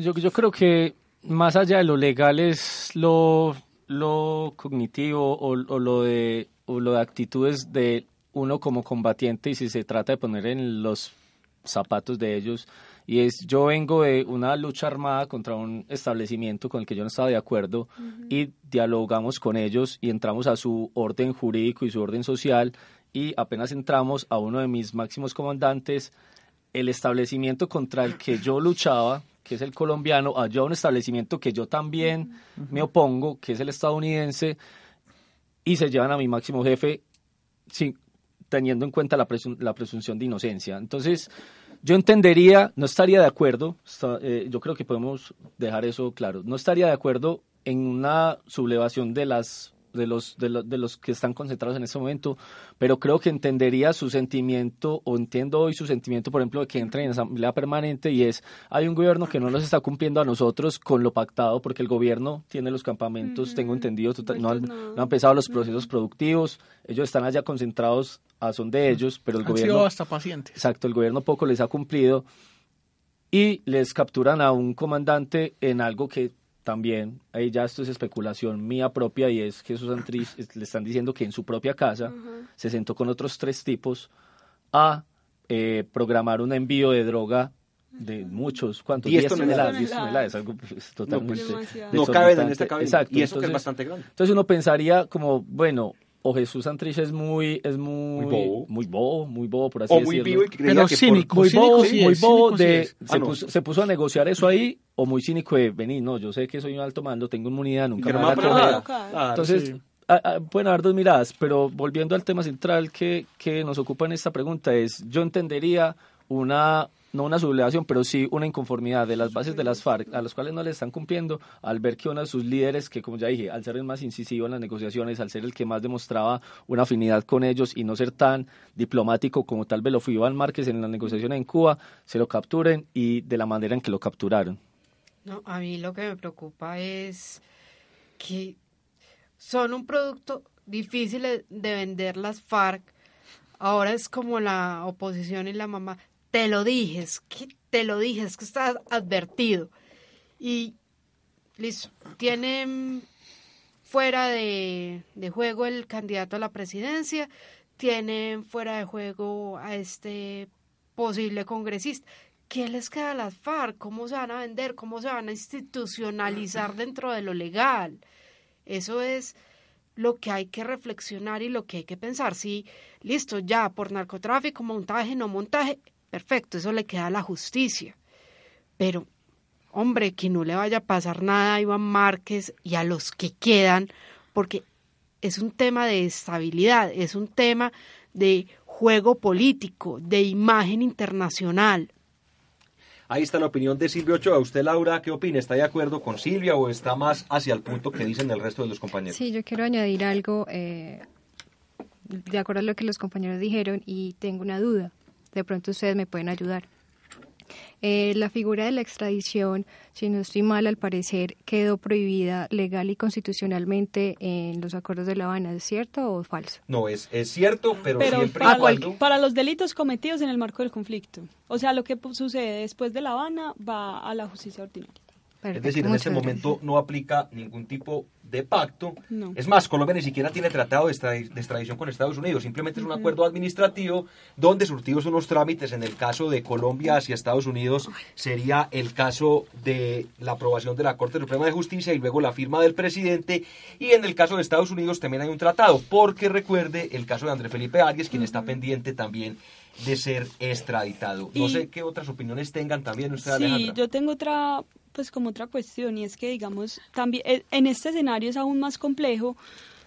Yo, yo creo que más allá de lo legal es lo, lo cognitivo o, lo de, o lo de actitudes de uno como combatiente y si se trata de poner en los zapatos de ellos y es yo vengo de una lucha armada contra un establecimiento con el que yo no estaba de acuerdo y dialogamos con ellos y entramos a su orden jurídico y su orden social y apenas entramos a uno de mis máximos comandantes el establecimiento contra el que yo luchaba que es el colombiano, a un establecimiento que yo también me opongo, que es el estadounidense, y se llevan a mi máximo jefe sin, teniendo en cuenta la, la presunción de inocencia. Entonces, yo entendería, no estaría de acuerdo, eh, yo creo que podemos dejar eso claro, no estaría de acuerdo en una sublevación de las de los, de, de, los que están concentrados en este momento, pero creo que entendería su sentimiento, o entiendo hoy su sentimiento, por ejemplo, de que entren en asamblea permanente y es, hay un gobierno que no nos está cumpliendo a nosotros con lo pactado, porque el gobierno tiene los campamentos, tengo entendido, no han, no. empezado los procesos productivos, ellos están allá concentrados a son de ellos, pero el gobierno... Sido hasta pacientes. Exacto, el gobierno poco les ha cumplido y les capturan a un comandante en algo que también, ahí ya esto es especulación mía propia y es que Susan Trish le están diciendo que en su propia casa se sentó con otros tres tipos a eh, programar un envío de droga de muchos, ¿cuántos? 10 toneladas. 10 toneladas, algo pues, totalmente... No, caben en esta cabina. Exacto. Y eso que es bastante grande. Entonces uno pensaría como, bueno, o Jesús Santrich es muy es muy muy bobo, muy bobo, muy bobo por así o decirlo. muy vivo y que Pero que cínico, muy cínico bobo, sí muy bobo sí de. Ah, se, no. puso, se puso a negociar eso ahí o muy cínico de venir, no, yo sé que soy un alto mando, tengo inmunidad, nunca me no van me a coger. Claro, Entonces, sí. a- a- pueden haber dos miradas, pero volviendo al tema central que, que nos ocupa en esta pregunta es, yo entendería una, no una sublevación, pero sí una inconformidad de las bases de las FARC, a las cuales no le están cumpliendo, al ver que uno de sus líderes, que como ya dije, al ser el más incisivo en las negociaciones, al ser el que más demostraba una afinidad con ellos y no ser tan diplomático como tal vez lo fue Iván Márquez en las negociaciones en Cuba, se lo capturen y de la manera en que lo capturaron. No, a mí lo que me preocupa es que son un producto difícil de de vender las FARC. Ahora es como la oposición y la mamá. Te lo dije, te lo dije, es que estás advertido. Y listo, tienen fuera de, juego el candidato a la presidencia, tienen fuera de juego a este posible congresista. ¿Qué les queda a las FARC? ¿Cómo se van a vender? ¿Cómo se van a institucionalizar dentro de lo legal? Eso es lo que hay que reflexionar y lo que hay que pensar. Sí, listo, ya por narcotráfico, montaje, no montaje, perfecto, eso le queda a la justicia. Pero, hombre, que no le vaya a pasar nada a Iván Márquez y a los que quedan, porque es un tema de estabilidad, es un tema de juego político, de imagen internacional. Ahí está la opinión de Silvio Ochoa. ¿Usted, Laura, qué opina? ¿Está de acuerdo con Silvia o está más hacia el punto que dicen el resto de los compañeros? Sí, yo quiero añadir algo eh, de acuerdo a lo que los compañeros dijeron y tengo una duda. De pronto ustedes me pueden ayudar. Eh, la figura de la extradición, si no estoy mal, al parecer quedó prohibida legal y constitucionalmente en los acuerdos de La Habana. ¿Es cierto o falso? No, es, es cierto, pero, Pero siempre para, cuando... para los delitos cometidos en el marco del conflicto. O sea, lo que sucede después de La Habana va a la justicia ordinaria. Es decir, en gracias. momento no aplica ningún tipo de pacto. No. Es más, Colombia ni siquiera tiene tratado de, extra- de extradición con Estados Unidos. Simplemente es un acuerdo administrativo donde surtidos unos trámites. En el caso de Colombia hacia Estados Unidos sería el caso de la aprobación de la Corte Suprema de Justicia y luego la firma del presidente. Y en el caso de Estados Unidos también hay un tratado, porque recuerde el caso de André Felipe Arias, quien está pendiente también de ser extraditado. No Y- sé qué otras opiniones tengan también usted, Sí, Alejandra. yo tengo otra, pues como otra cuestión y es que digamos también eh, en este escenario es aún más complejo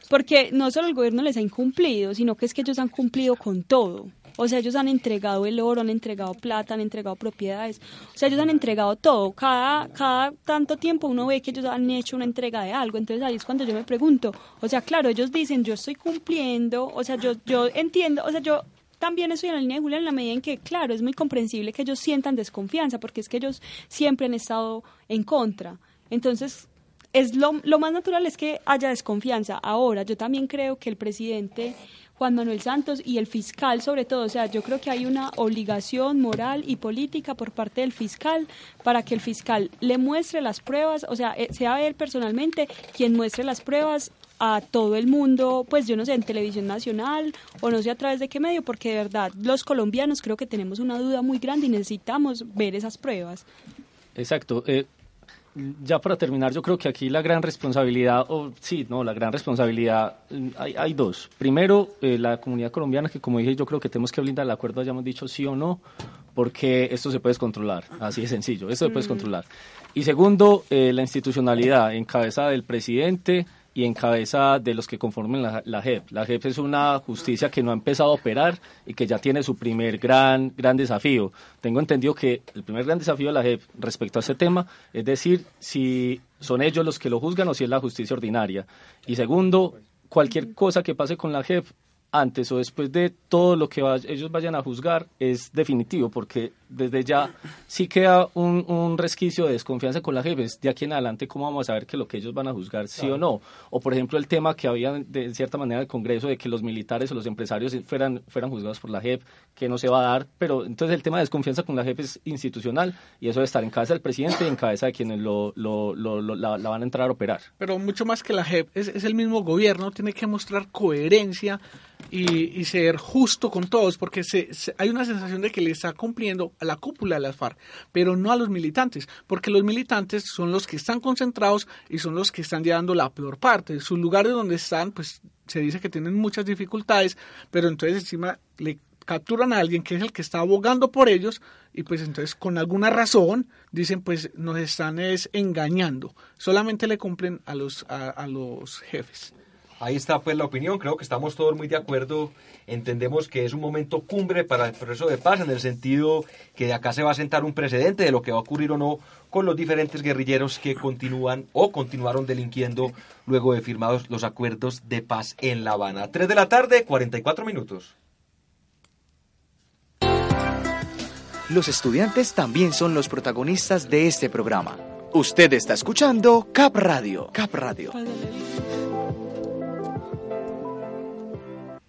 porque no solo el gobierno les ha incumplido, sino que es que ellos han cumplido con todo. O sea, ellos han entregado el oro, han entregado plata, han entregado propiedades. O sea, ellos han entregado todo. Cada, cada tanto tiempo uno ve que ellos han hecho una entrega de algo. Entonces ahí es cuando yo me pregunto. O sea, claro, ellos dicen, yo estoy cumpliendo. O sea, yo, yo entiendo. O sea, yo también estoy en la línea de Julia en la medida en que, claro, es muy comprensible que ellos sientan desconfianza, porque es que ellos siempre han estado en contra. Entonces, es lo, lo más natural es que haya desconfianza. Ahora, yo también creo que el presidente Juan Manuel Santos y el fiscal sobre todo, o sea, yo creo que hay una obligación moral y política por parte del fiscal para que el fiscal le muestre las pruebas, o sea, eh, sea él personalmente quien muestre las pruebas a todo el mundo, pues yo no sé, en televisión nacional o no sé a través de qué medio, porque de verdad los colombianos creo que tenemos una duda muy grande y necesitamos ver esas pruebas. Exacto. Eh, ya para terminar, yo creo que aquí la gran responsabilidad, o sí, no, la gran responsabilidad, mm, hay, hay dos. Primero, eh, la comunidad colombiana, que como dije, yo creo que tenemos que blindar el acuerdo, hayamos dicho sí o no, porque esto se puede descontrolar, así de sencillo, esto se puede descontrolar. Y segundo, eh, la institucionalidad, en cabeza del presidente, y en cabeza de los que conformen la, la, JEP. La JEP es una justicia que no ha empezado a operar y que ya tiene su primer gran, gran desafío. Tengo entendido que el primer gran desafío de la JEP respecto a este tema es decir si son ellos los que lo juzgan o si es la justicia ordinaria. Y segundo, cualquier cosa que pase con la JEP antes o después de todo lo que ellos vayan a juzgar es definitivo, porque desde ya sí queda un, un, resquicio de desconfianza con la jefes. De aquí en adelante, ¿cómo vamos a saber que lo que ellos van a juzgar sí o no? O, por ejemplo, el tema que había de cierta manera el Congreso de que los militares o los empresarios fueran, fueran juzgados por la JEP, que no se va a dar. Pero entonces el tema de desconfianza con la JEP es institucional y eso debe estar en cabeza del presidente y en cabeza de quienes lo, lo, la, van a entrar a operar. Pero mucho más que la JEP, es, es el mismo gobierno, tiene que mostrar coherencia y, y, ser justo con todos, porque se, se, hay una sensación de que le está cumpliendo a la cúpula de las FARC, pero no a los militantes, porque los militantes son los que están concentrados y son los que están llevando la peor parte. Sus lugares donde están, pues se dice que tienen muchas dificultades, pero entonces encima le capturan a alguien que es el que está abogando por ellos y pues entonces con alguna razón dicen pues nos están es engañando solamente le cumplen a los a, a los jefes Ahí está pues la opinión, creo que estamos todos muy de acuerdo, entendemos que es un momento cumbre para el proceso de paz en el sentido que de acá se va a sentar un precedente de lo que va a ocurrir o no con los diferentes guerrilleros que continúan o continuaron delinquiendo luego de firmados los acuerdos de paz en La Habana. 3 de la tarde, 44 minutos. Los estudiantes también son los protagonistas de este programa. Usted está escuchando Cap Radio. Cap Radio.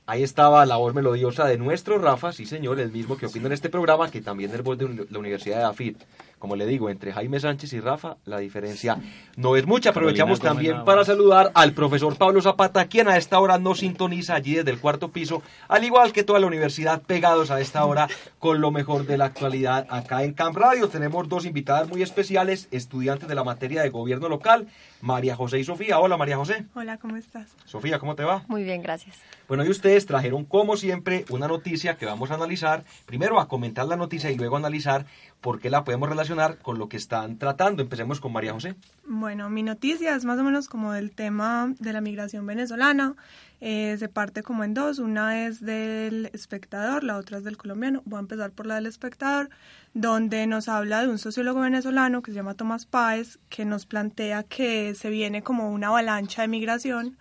Ahí estaba la voz melodiosa de nuestro Rafa, sí señor, el mismo que opina en este programa, que también es voz de la Universidad de AFID. Como le digo, entre Jaime Sánchez y Rafa, la diferencia no es mucha. Aprovechamos también para saludar al profesor Pablo Zapata, quien a esta hora nos sintoniza allí desde el cuarto piso, al igual que toda la universidad, pegados a esta hora con lo mejor de la actualidad acá en Camp Radio. Tenemos dos invitadas muy especiales, estudiantes de la materia de gobierno local, María José y Sofía. Hola María José. Hola, ¿cómo estás? Sofía, ¿cómo te va? Muy bien, gracias. Bueno, y ustedes trajeron como siempre una noticia que vamos a analizar, primero a comentar la noticia y luego a analizar por qué la podemos relacionar con lo que están tratando. Empecemos con María José. Bueno, mi noticia es más o menos como del tema de la migración venezolana. Eh, se parte como en dos. Una es del espectador, la otra es del colombiano. Voy a empezar por la del espectador, donde nos habla de un sociólogo venezolano que se llama Tomás Páez, que nos plantea que se viene como una avalancha de migración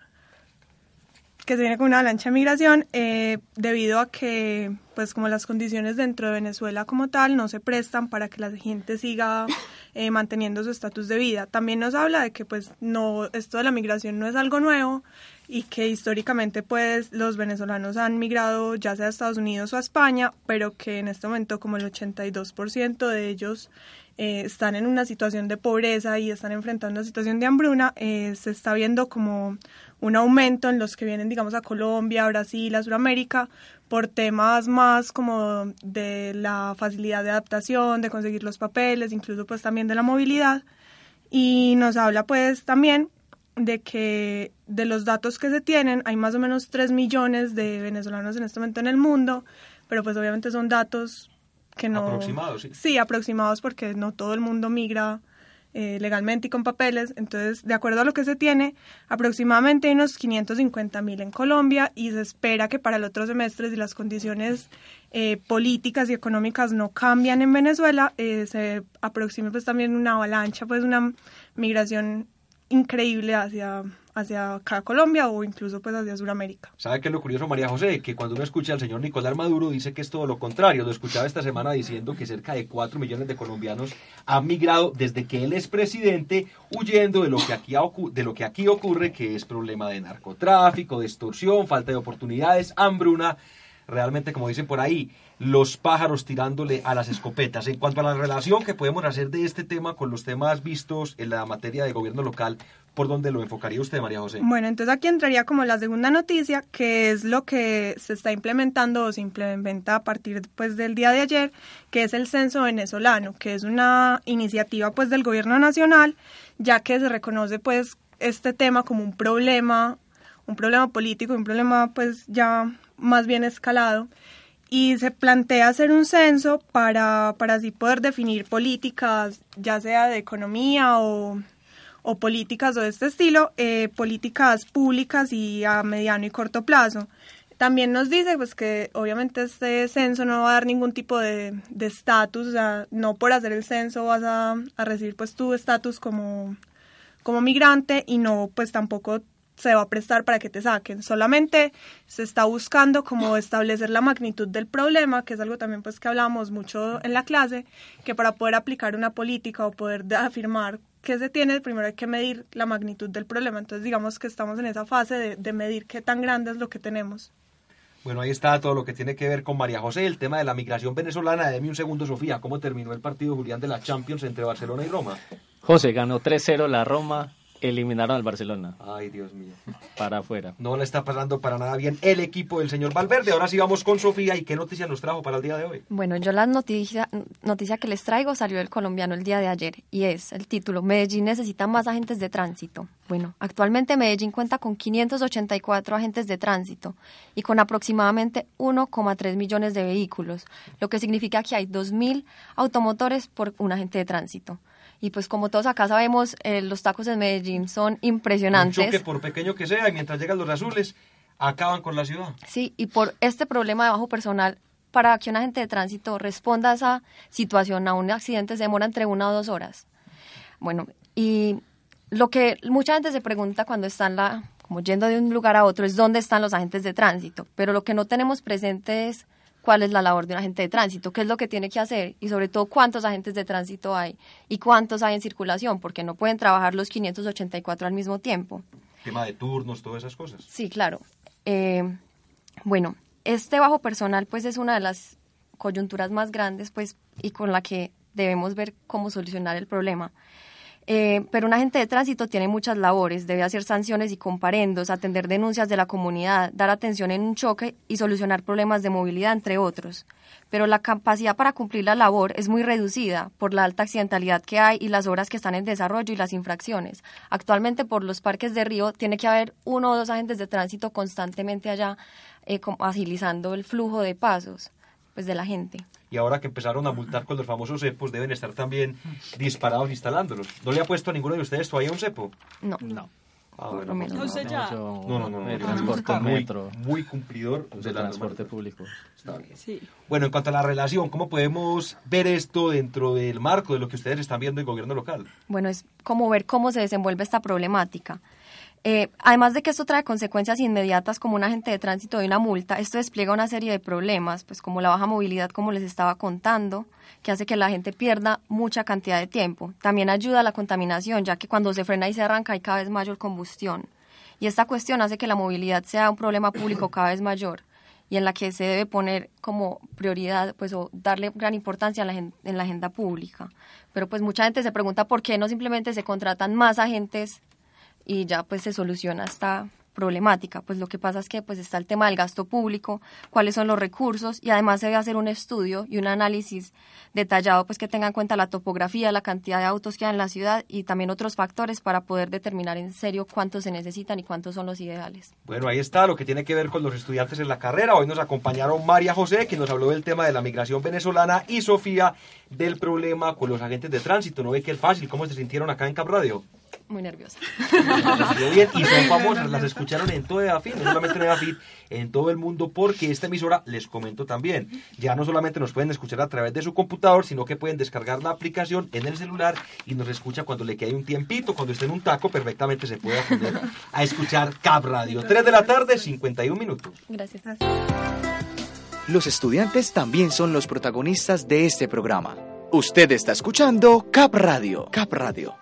que se viene con una avalancha de migración eh, debido a que, pues como las condiciones dentro de Venezuela como tal no se prestan para que la gente siga eh, manteniendo su estatus de vida. También nos habla de que pues no, esto de la migración no es algo nuevo y que históricamente pues los venezolanos han migrado ya sea a Estados Unidos o a España, pero que en este momento como el 82% de ellos eh, están en una situación de pobreza y están enfrentando una situación de hambruna, eh, se está viendo como un aumento en los que vienen, digamos, a Colombia, Brasil, a Sudamérica, por temas más como de la facilidad de adaptación, de conseguir los papeles, incluso pues también de la movilidad. Y nos habla pues también de que de los datos que se tienen, hay más o menos 3 millones de venezolanos en este momento en el mundo, pero pues obviamente son datos que no... Aproximados, sí. Sí, aproximados porque no todo el mundo migra eh, legalmente y con papeles. Entonces, de acuerdo a lo que se tiene, aproximadamente hay unos 550 mil en Colombia y se espera que para el otro semestre, si las condiciones eh, políticas y económicas no cambian en Venezuela, eh, se aproxime pues también una avalancha, pues una migración increíble hacia hacia acá Colombia o incluso pues hacia Sudamérica. ¿Sabe qué es lo curioso, María José? Que cuando uno escucha al señor Nicolás Maduro dice que es todo lo contrario. Lo escuchaba esta semana diciendo que cerca de 4 millones de colombianos han migrado desde que él es presidente huyendo de lo que aquí, de lo que aquí ocurre, que es problema de narcotráfico, de extorsión, falta de oportunidades, hambruna realmente, como dicen por ahí, los pájaros tirándole a las escopetas. En cuanto a la relación que podemos hacer de este tema con los temas vistos en la materia de gobierno local, ¿por dónde lo enfocaría usted, María José? Bueno, entonces aquí entraría como la segunda noticia, que es lo que se está implementando o se implementa a partir pues, del día de ayer, que es el censo venezolano, que es una iniciativa pues del gobierno nacional, ya que se reconoce pues este tema como un problema, un problema político, un problema pues ya más bien escalado y se plantea hacer un censo para, para así poder definir políticas, ya sea de economía o, o políticas o de este estilo, eh, políticas públicas y a mediano y corto plazo. También nos dice pues que obviamente este censo no va a dar ningún tipo de estatus, o sea, no por hacer el censo vas a, a recibir pues tu estatus como, como migrante y no pues tampoco se va a prestar para que te saquen. Solamente se está buscando como establecer la magnitud del problema, que es algo también pues que hablamos mucho en la clase, que para poder aplicar una política o poder afirmar que se tiene, primero hay que medir la magnitud del problema. Entonces digamos que estamos en esa fase de, de medir qué tan grande es lo que tenemos. Bueno, ahí está todo lo que tiene que ver con María José, el tema de la migración venezolana. Deme un segundo, Sofía. ¿Cómo terminó el partido, Julián, de la Champions entre Barcelona y Roma? José ganó 3-0 la Roma eliminaron al Barcelona. Ay, Dios mío. Para afuera. No le está pasando para nada bien el equipo del señor Valverde. Ahora sí vamos con Sofía. ¿Y qué noticia nos trajo para el día de hoy? Bueno, yo la noticia, noticia que les traigo salió del colombiano el día de ayer y es el título, Medellín necesita más agentes de tránsito. Bueno, actualmente Medellín cuenta con 584 agentes de tránsito y con aproximadamente 1,3 millones de vehículos, lo que significa que hay 2.000 automotores por un agente de tránsito. Y pues como todos acá sabemos, eh, los tacos en Medellín son impresionantes. Un choque por pequeño que sea, y mientras llegan los azules, acaban con la ciudad. Sí, y por este problema de bajo personal, para que un agente de tránsito responda a esa situación, a un accidente, se demora entre una o dos horas. Bueno, y lo que mucha gente se pregunta cuando están la, como yendo de un lugar a otro es dónde están los agentes de tránsito, pero lo que no tenemos presente es cuál es la labor de un agente de tránsito, qué es lo que tiene que hacer y sobre todo cuántos agentes de tránsito hay y cuántos hay en circulación, porque no pueden trabajar los 584 al mismo tiempo. Tema de turnos, todas esas cosas. Sí, claro. Eh, bueno, este bajo personal pues es una de las coyunturas más grandes pues y con la que debemos ver cómo solucionar el problema. Eh, pero un agente de tránsito tiene muchas labores, debe hacer sanciones y comparendos, atender denuncias de la comunidad, dar atención en un choque y solucionar problemas de movilidad, entre otros. Pero la capacidad para cumplir la labor es muy reducida por la alta accidentalidad que hay y las obras que están en desarrollo y las infracciones. Actualmente por los parques de río tiene que haber uno o dos agentes de tránsito constantemente allá eh, agilizando el flujo de pasos pues, de la gente y ahora que empezaron a multar con los famosos cepos, deben estar también disparados instalándolos. ¿No le ha puesto a ninguno de ustedes todavía un cepo? No. No. Ah, bueno, no, no, no, no, no, transporte muy, metro, muy cumplidor de transporte público. Está bien. Sí. Bueno, en cuanto a la relación, ¿cómo podemos ver esto dentro del marco de lo que ustedes están viendo en gobierno local? Bueno, es como ver cómo se desenvuelve esta problemática. Eh, además de que esto trae consecuencias inmediatas como un agente de tránsito y una multa, esto despliega una serie de problemas, pues como la baja movilidad, como les estaba contando, que hace que la gente pierda mucha cantidad de tiempo. También ayuda a la contaminación, ya que cuando se frena y se arranca hay cada vez mayor combustión. Y esta cuestión hace que la movilidad sea un problema público cada vez mayor y en la que se debe poner como prioridad, pues, o darle gran importancia en la agenda pública. Pero pues mucha gente se pregunta por qué no simplemente se contratan más agentes y ya pues se soluciona esta problemática. Pues lo que pasa es que pues está el tema del gasto público, cuáles son los recursos y además se debe hacer un estudio y un análisis detallado pues que tenga en cuenta la topografía, la cantidad de autos que hay en la ciudad y también otros factores para poder determinar en serio cuántos se necesitan y cuántos son los ideales. Bueno, ahí está lo que tiene que ver con los estudiantes en la carrera. Hoy nos acompañaron María José, que nos habló del tema de la migración venezolana, y Sofía del problema con los agentes de tránsito. ¿No ve que es fácil? ¿Cómo se sintieron acá en Cap Radio? Muy nerviosa. bien y son famosas, las escucharon en todo EAFIT, no solamente en EAFIT, en todo el mundo, porque esta emisora, les comento también, ya no solamente nos pueden escuchar a través de su computador, sino que pueden descargar la aplicación en el celular y nos escucha cuando le quede un tiempito, cuando esté en un taco, perfectamente se puede poner a escuchar Cap Radio. 3 de la tarde, 51 minutos. Gracias. Los estudiantes también son los protagonistas de este programa. Usted está escuchando Cap Radio. Cap Radio.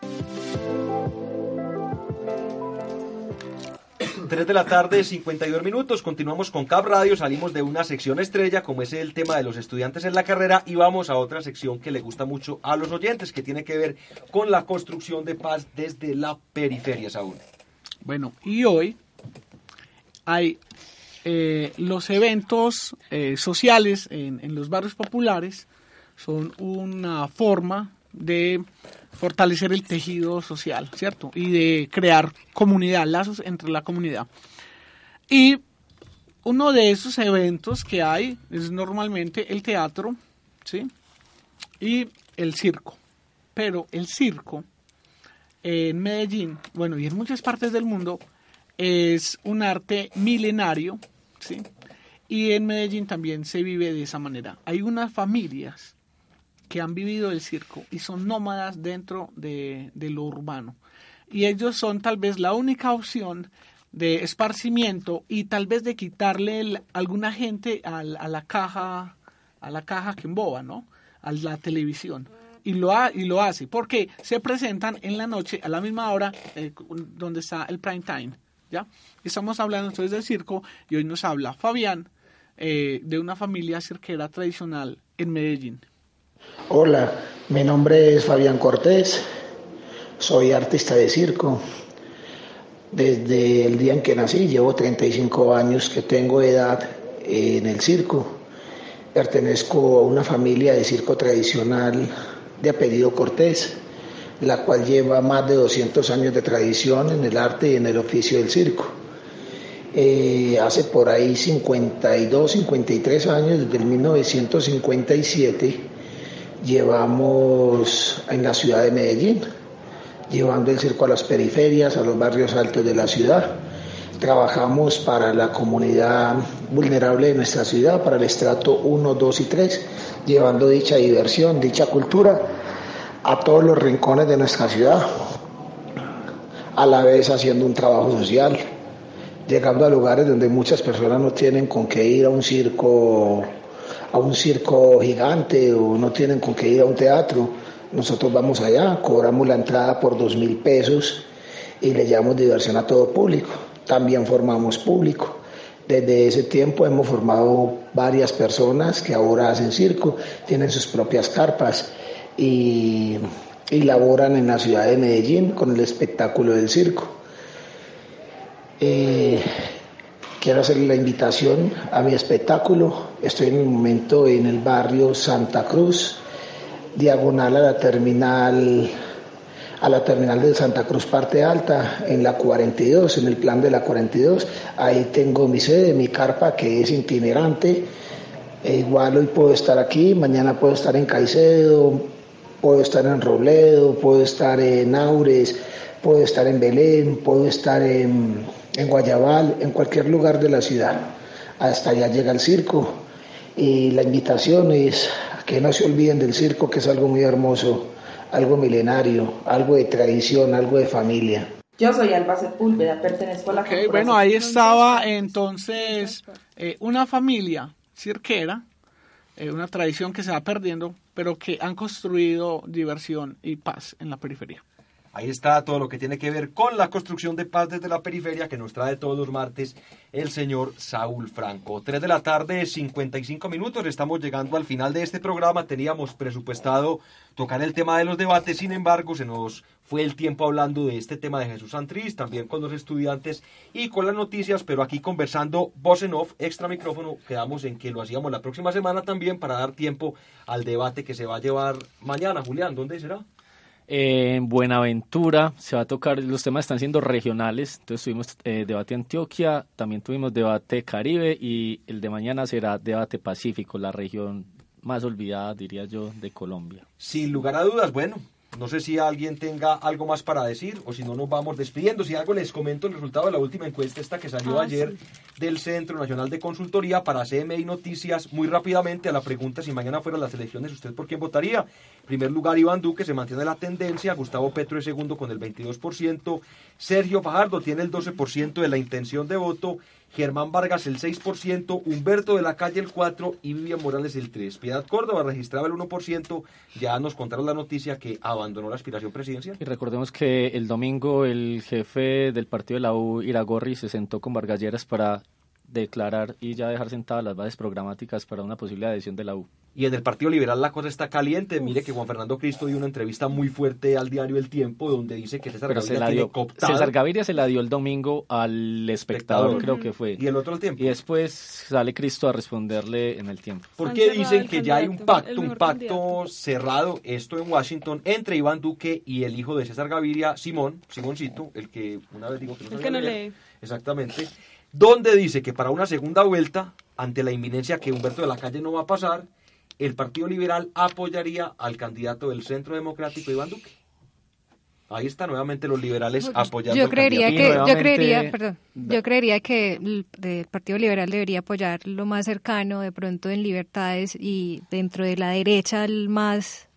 3 de la tarde, 52 minutos. Continuamos con Cap Radio. Salimos de una sección estrella, como es el tema de los estudiantes en la carrera, y vamos a otra sección que le gusta mucho a los oyentes, que tiene que ver con la construcción de paz desde la periferia, Saúl. Bueno, y hoy hay eh, los eventos eh, sociales en los barrios populares son una forma de fortalecer el tejido social, ¿cierto? Y de crear comunidad, lazos entre la comunidad. Y uno de esos eventos que hay es normalmente el teatro, ¿sí? Y el circo. Pero el circo en Medellín, bueno, y en muchas partes del mundo, es un arte milenario, ¿sí? Y en Medellín también se vive de esa manera. Hay unas familias que han vivido el circo y son nómadas dentro de, de lo urbano. Y ellos son tal vez la única opción de esparcimiento y tal vez de quitarle el- alguna gente al- a, la caja a la caja que emboba, ¿no? A la televisión. Y lo, ha- y lo hace porque se presentan en la noche a la misma hora eh, donde está el prime time, ¿ya? Estamos hablando entonces del circo y hoy nos habla Fabián eh, de una familia cirquera tradicional en Medellín. Hola, mi nombre es Fabián Cortés, soy artista de circo. Desde el día en que nací, llevo 35 años que tengo edad en el circo. Pertenezco a una familia de circo tradicional de apellido Cortés, la cual lleva más de 200 años de tradición en el arte y en el oficio del circo. Eh, hace por ahí 52, 53 años, desde el 1957, llevamos en la ciudad de Medellín, llevando el circo a las periferias, a los barrios altos de la ciudad. Trabajamos para la comunidad vulnerable de nuestra ciudad, para el estrato 1, 2 y 3, llevando dicha diversión, dicha cultura a todos los rincones de nuestra ciudad, a la vez haciendo un trabajo social, llegando a lugares donde muchas personas no tienen con qué ir a un circo a un circo gigante o no tienen con qué ir a un teatro. Nosotros vamos allá, cobramos la entrada por dos mil pesos y le llevamos diversión a todo público. También formamos público. Desde ese tiempo hemos formado varias personas que ahora hacen circo, tienen sus propias carpas y, laboran en la ciudad de Medellín con el espectáculo del circo. Eh, quiero hacer la invitación a mi espectáculo. Estoy en el momento en el barrio Santa Cruz, diagonal a la terminal a la terminal de Santa Cruz parte alta en la 42 en el plan de la 42 ahí tengo mi sede mi carpa que es itinerante E igual hoy puedo estar aquí mañana puedo estar en Caicedo puedo estar en Robledo puedo estar en Aures puedo estar en Belén puedo estar en, en Guayabal en cualquier lugar de la ciudad hasta allá llega el circo y la invitación es a que no se olviden del circo, que es algo muy hermoso, algo milenario, algo de tradición, algo de familia. Yo soy Alba Sepúlveda, pertenezco a la Ok, corporación bueno, ahí estaba entonces eh, una familia cirquera, eh, una tradición que se va perdiendo, pero que han construido diversión y paz en la periferia. Ahí está todo lo que tiene que ver con la construcción de paz desde la periferia que nos trae todos los martes el señor Saúl Franco. 3 de la tarde, 55 minutos. Estamos llegando al final de este programa. Teníamos presupuestado tocar el tema de los debates, sin embargo, se nos fue el tiempo hablando de este tema de Jesús Santriz, también con los estudiantes y con las noticias, pero aquí conversando voz en off, extra micrófono, quedamos en que lo hacíamos la próxima semana también para dar tiempo al debate que se va a llevar mañana. Julián, ¿dónde será? En Buenaventura se va a tocar, los temas están siendo regionales, entonces tuvimos eh, debate Antioquia, también tuvimos debate Caribe y el de mañana será debate Pacífico, la región más olvidada, diría yo, de Colombia. Sin lugar a dudas, bueno, no sé si alguien tenga algo más para decir o si no nos vamos despidiendo. Si algo les comento el resultado de la última encuesta esta que salió Ah, ayer del Centro Nacional de Consultoría para CMI Noticias muy rápidamente a la pregunta si mañana fueran las elecciones, ¿usted por quién votaría? En primer lugar, Iván Duque se mantiene la tendencia, Gustavo Petro es segundo con el 22%, Sergio Fajardo tiene el 12% de la intención de voto, Germán Vargas el 6%, Humberto de la Calle el 4% y Vivian Morales el 3%. Piedad Córdoba registraba el 1%, ya nos contaron la noticia que abandonó la aspiración presidencial. Y recordemos que el domingo el jefe del partido de la U, Iragorri, se sentó con Vargas Lleras para declarar y ya dejar sentadas las bases programáticas para una posible adhesión de la U. Y en el Partido Liberal la cosa está caliente. Mire que Juan Fernando Cristo dio una entrevista muy fuerte al diario El Tiempo donde dice que César Pero Gaviria se la tiene dio, cooptado. César Gaviria se la dio el domingo al espectador, Espectador. creo que fue. Y el otro al tiempo. Y después sale Cristo a responderle en el tiempo. Porque dicen que ya hay un pacto, un pacto candidato. cerrado, esto en Washington, entre Iván Duque y el hijo de César Gaviria, Simón, Simoncito, el que una vez digo que no El que no leer. lee. Exactamente. Donde dice que para una segunda vuelta, ante la inminencia que Humberto de la Calle no va a pasar, el Partido Liberal apoyaría al candidato del Centro Democrático, Iván Duque. Ahí está nuevamente los liberales apoyando Yo al creería candidato. que, yo creería, perdón, yo creería que el, el Partido Liberal debería apoyar lo más cercano, de pronto en libertades y dentro de la derecha el más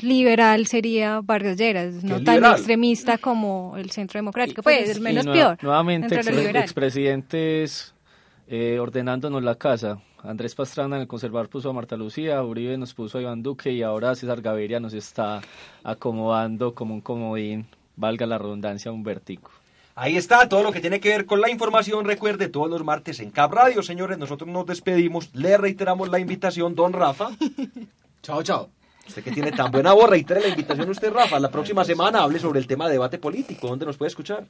liberal sería Vargas Lleras, no tan liberal. extremista como el Centro Democrático, Y- pues el y menos nueva- peor. Nuevamente, expresidentes eh, ordenándonos la casa. Andrés Pastrana en el Conservador puso a Marta Lucía, Uribe nos puso a Iván Duque y ahora César Gaviria nos está acomodando como un comodín, valga la redundancia, un vértigo. Ahí está todo lo que tiene que ver con la información. Recuerde, todos los martes en Cap Radio, señores, nosotros nos despedimos. Le reiteramos la invitación, don Rafa. Chao, chao. Usted que tiene tan buena voz, reitere la invitación usted, Rafa. La próxima semana hable sobre el tema de debate político. ¿Dónde nos puede escuchar?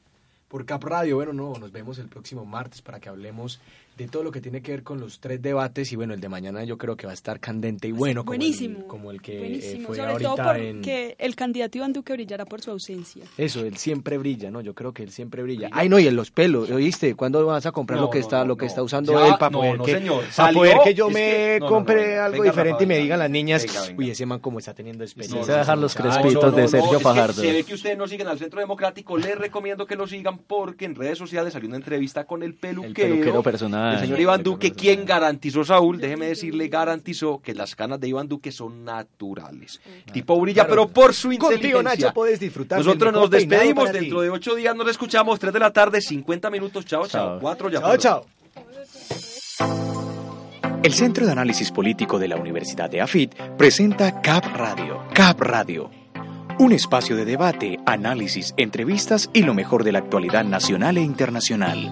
Por Cap Radio, bueno, no, nos vemos el próximo martes para que hablemos de todo lo que tiene que ver con los tres debates y bueno, el de mañana yo creo que va a estar candente y bueno como Buenísimo. el, como el que eh, Buenísimo, fue sobre todo ahorita en... porque el candidato Iván Duque brillará por su ausencia. Eso, él siempre brilla, ¿no? Yo creo que él siempre brilla. Ay, no, y en los pelos, ¿oíste? ¿Cuándo vas a comprar No, lo que no, está, no, lo que no. está usando Ya, él para no, poder, no, que, señor. para poder que yo es me que- no, no, compre no, no. algo Venga, diferente Rafa, y me digan las niñas, Venga, venga. uy, ese man como está teniendo experiencia. Se dejan los crespitos de Sergio Fajardo. se ve que ustedes no siguen al Centro Democrático. Les recomiendo que lo sigan porque en redes sociales salió una entrevista con el peluquero. peluquero personal. El señor Iván Duque, quien garantizó, Saúl, déjeme decirle, garantizó que las canas de Iván Duque son naturales. Tipo brilla, Claro. pero por su Contigo, inteligencia. Nacho, puedes disfrutar Nosotros nos despedimos. Dentro de ocho días nos escuchamos. Tres de la tarde, 50 minutos. Chao, chao. Chao. Cuatro ya. Chao, chao. El Centro de Análisis Político de la Universidad de AFIT presenta CAP Radio. CAP Radio. Un espacio de debate, análisis, entrevistas y lo mejor de la actualidad nacional e internacional.